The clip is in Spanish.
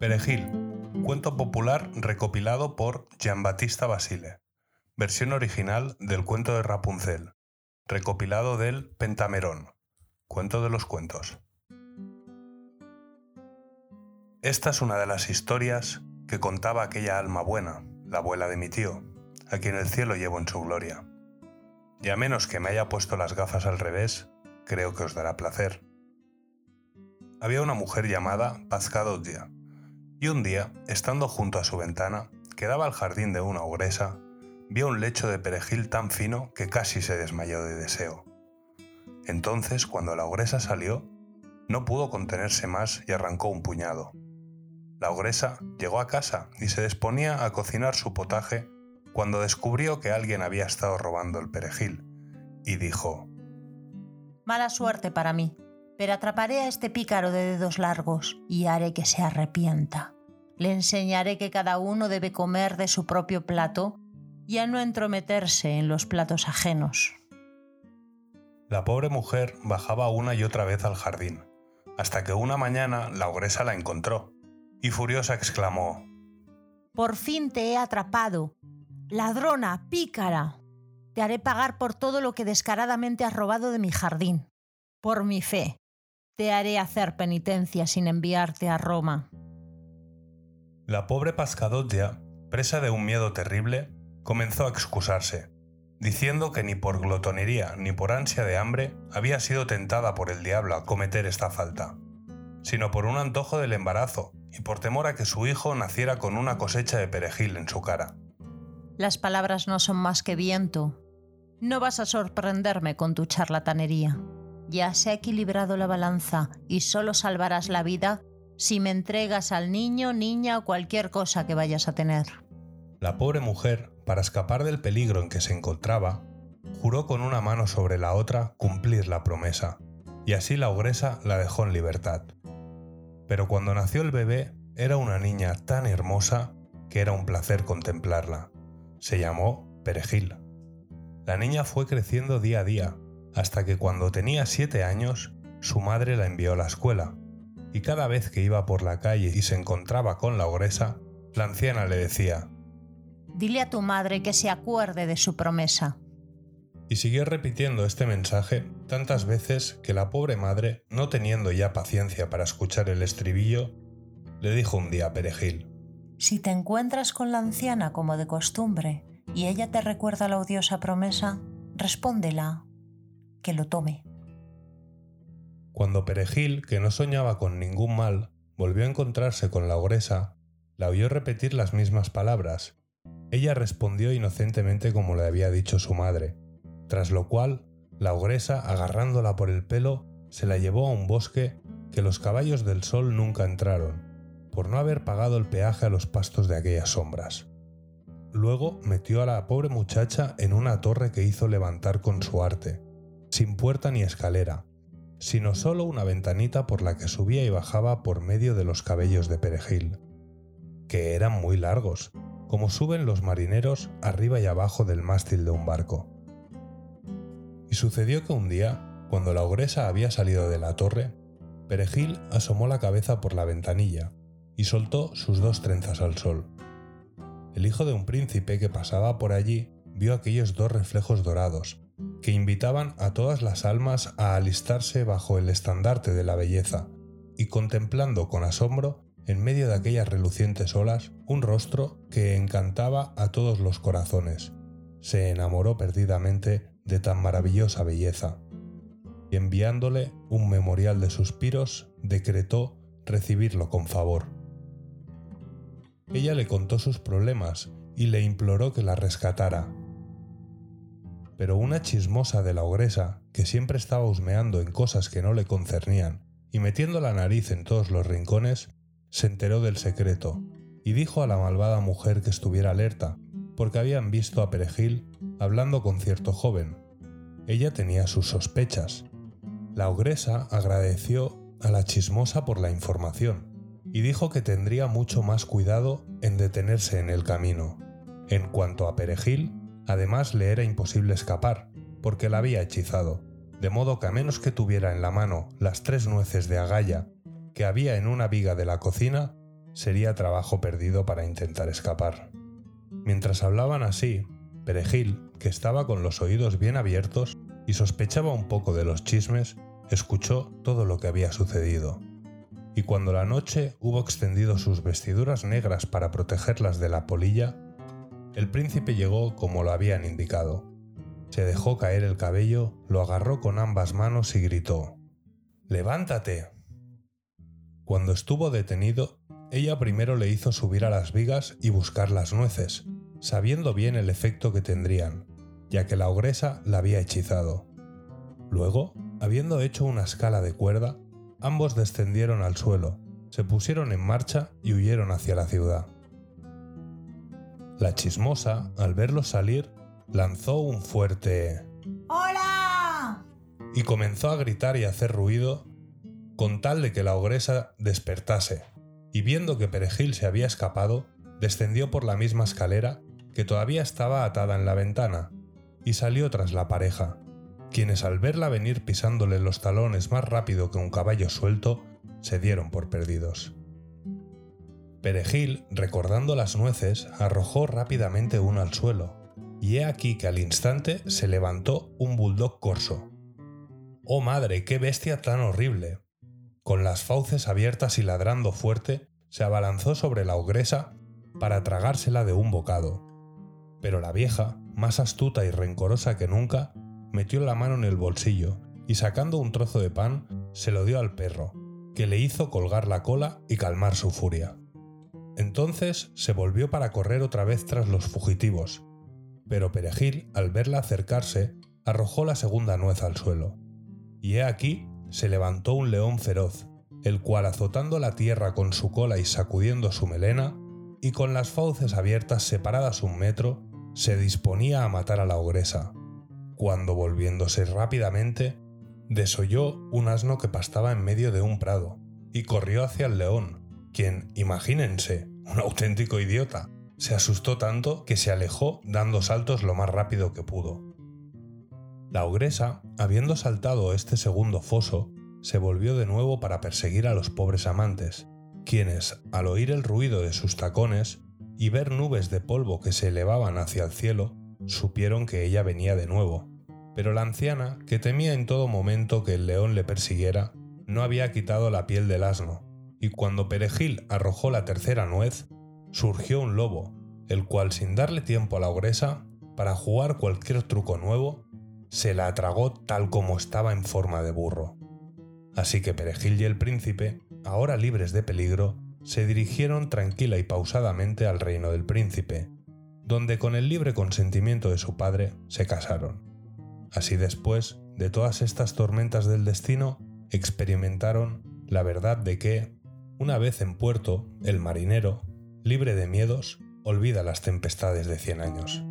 Perejil, cuento popular recopilado por Giambattista Basile. Versión original del cuento de Rapunzel, recopilado del Pentamerón. Cuento de los cuentos. Esta es una de las historias que contaba aquella alma buena, la abuela de mi tío, a quien el cielo llevo en su gloria. Y a menos que me haya puesto las gafas al revés, creo que os dará placer. Había una mujer llamada Paz y un día, estando junto a su ventana, que daba al jardín de una ogresa, vio un lecho de perejil tan fino que casi se desmayó de deseo. Entonces, cuando la ogresa salió, no pudo contenerse más y arrancó un puñado. La ogresa llegó a casa y se disponía a cocinar su potaje cuando descubrió que alguien había estado robando el perejil, y dijo, Mala suerte para mí pero atraparé a este pícaro de dedos largos y haré que se arrepienta. Le enseñaré que cada uno debe comer de su propio plato y a no entrometerse en los platos ajenos. La pobre mujer bajaba una y otra vez al jardín, hasta que una mañana la ogresa la encontró, y furiosa exclamó, Por fin te he atrapado. Ladrona, pícara. Te haré pagar por todo lo que descaradamente has robado de mi jardín. Por mi fe, te haré hacer penitencia sin enviarte a Roma. La pobre Pascadottia, presa de un miedo terrible, comenzó a excusarse, diciendo que ni por glotonería ni por ansia de hambre había sido tentada por el diablo a cometer esta falta, sino por un antojo del embarazo y por temor a que su hijo naciera con una cosecha de perejil en su cara. Las palabras no son más que viento. No vas a sorprenderme con tu charlatanería ya se ha equilibrado la balanza y solo salvarás la vida si me entregas al niño, niña o cualquier cosa que vayas a tener. La pobre mujer, para escapar del peligro en que se encontraba, juró con una mano sobre la otra cumplir la promesa, y así la ogresa la dejó en libertad. Pero cuando nació el bebé, era una niña tan hermosa que era un placer contemplarla. Se llamó Perejil. La niña fue creciendo día a día, hasta que cuando tenía siete años, su madre la envió a la escuela, y cada vez que iba por la calle y se encontraba con la ogresa, la anciana le decía, Dile a tu madre que se acuerde de su promesa. Y siguió repitiendo este mensaje tantas veces que la pobre madre, no teniendo ya paciencia para escuchar el estribillo, le dijo un día a Perejil, Si te encuentras con la anciana como de costumbre y ella te recuerda la odiosa promesa, respóndela que lo tome. Cuando Perejil, que no soñaba con ningún mal, volvió a encontrarse con la ogresa, la oyó repetir las mismas palabras. Ella respondió inocentemente como le había dicho su madre, tras lo cual la ogresa, agarrándola por el pelo, se la llevó a un bosque que los caballos del sol nunca entraron, por no haber pagado el peaje a los pastos de aquellas sombras. Luego metió a la pobre muchacha en una torre que hizo levantar con su arte, sin puerta ni escalera, sino solo una ventanita por la que subía y bajaba por medio de los cabellos de perejil, que eran muy largos, como suben los marineros arriba y abajo del mástil de un barco. Y sucedió que un día, cuando la ogresa había salido de la torre, Perejil asomó la cabeza por la ventanilla y soltó sus dos trenzas al sol. El hijo de un príncipe que pasaba por allí vio aquellos dos reflejos dorados que invitaban a todas las almas a alistarse bajo el estandarte de la belleza, y contemplando con asombro, en medio de aquellas relucientes olas, un rostro que encantaba a todos los corazones. Se enamoró perdidamente de tan maravillosa belleza, y enviándole un memorial de suspiros, decretó recibirlo con favor. Ella le contó sus problemas y le imploró que la rescatara, pero una chismosa de la ogresa, que siempre estaba husmeando en cosas que no le concernían y metiendo la nariz en todos los rincones, se enteró del secreto y dijo a la malvada mujer que estuviera alerta, porque habían visto a Perejil hablando con cierto joven. Ella tenía sus sospechas. La ogresa agradeció a la chismosa por la información y dijo que tendría mucho más cuidado en detenerse en el camino. En cuanto a Perejil, Además le era imposible escapar, porque la había hechizado, de modo que a menos que tuviera en la mano las tres nueces de agalla que había en una viga de la cocina, sería trabajo perdido para intentar escapar. Mientras hablaban así, Perejil, que estaba con los oídos bien abiertos y sospechaba un poco de los chismes, escuchó todo lo que había sucedido. Y cuando la noche hubo extendido sus vestiduras negras para protegerlas de la polilla, el príncipe llegó como lo habían indicado. Se dejó caer el cabello, lo agarró con ambas manos y gritó Levántate. Cuando estuvo detenido, ella primero le hizo subir a las vigas y buscar las nueces, sabiendo bien el efecto que tendrían, ya que la ogresa la había hechizado. Luego, habiendo hecho una escala de cuerda, ambos descendieron al suelo, se pusieron en marcha y huyeron hacia la ciudad. La chismosa, al verlos salir, lanzó un fuerte ¡Hola! y comenzó a gritar y hacer ruido con tal de que la ogresa despertase, y viendo que Perejil se había escapado, descendió por la misma escalera que todavía estaba atada en la ventana, y salió tras la pareja, quienes al verla venir pisándole los talones más rápido que un caballo suelto, se dieron por perdidos. Perejil, recordando las nueces, arrojó rápidamente una al suelo, y he aquí que al instante se levantó un bulldog corso. ¡Oh madre, qué bestia tan horrible! Con las fauces abiertas y ladrando fuerte, se abalanzó sobre la ogresa para tragársela de un bocado. Pero la vieja, más astuta y rencorosa que nunca, metió la mano en el bolsillo y sacando un trozo de pan, se lo dio al perro, que le hizo colgar la cola y calmar su furia. Entonces se volvió para correr otra vez tras los fugitivos, pero Perejil, al verla acercarse, arrojó la segunda nuez al suelo. Y he aquí se levantó un león feroz, el cual azotando la tierra con su cola y sacudiendo su melena, y con las fauces abiertas separadas un metro, se disponía a matar a la ogresa, cuando volviéndose rápidamente, desoyó un asno que pastaba en medio de un prado, y corrió hacia el león, quien, imagínense, un auténtico idiota, se asustó tanto que se alejó dando saltos lo más rápido que pudo. La ogresa, habiendo saltado este segundo foso, se volvió de nuevo para perseguir a los pobres amantes, quienes, al oír el ruido de sus tacones y ver nubes de polvo que se elevaban hacia el cielo, supieron que ella venía de nuevo. Pero la anciana, que temía en todo momento que el león le persiguiera, no había quitado la piel del asno, y cuando Perejil arrojó la tercera nuez, surgió un lobo, el cual sin darle tiempo a la ogresa, para jugar cualquier truco nuevo, se la tragó tal como estaba en forma de burro. Así que Perejil y el príncipe, ahora libres de peligro, se dirigieron tranquila y pausadamente al reino del príncipe, donde con el libre consentimiento de su padre se casaron. Así después de todas estas tormentas del destino, experimentaron la verdad de que, una vez en puerto, el marinero, libre de miedos, olvida las tempestades de cien años.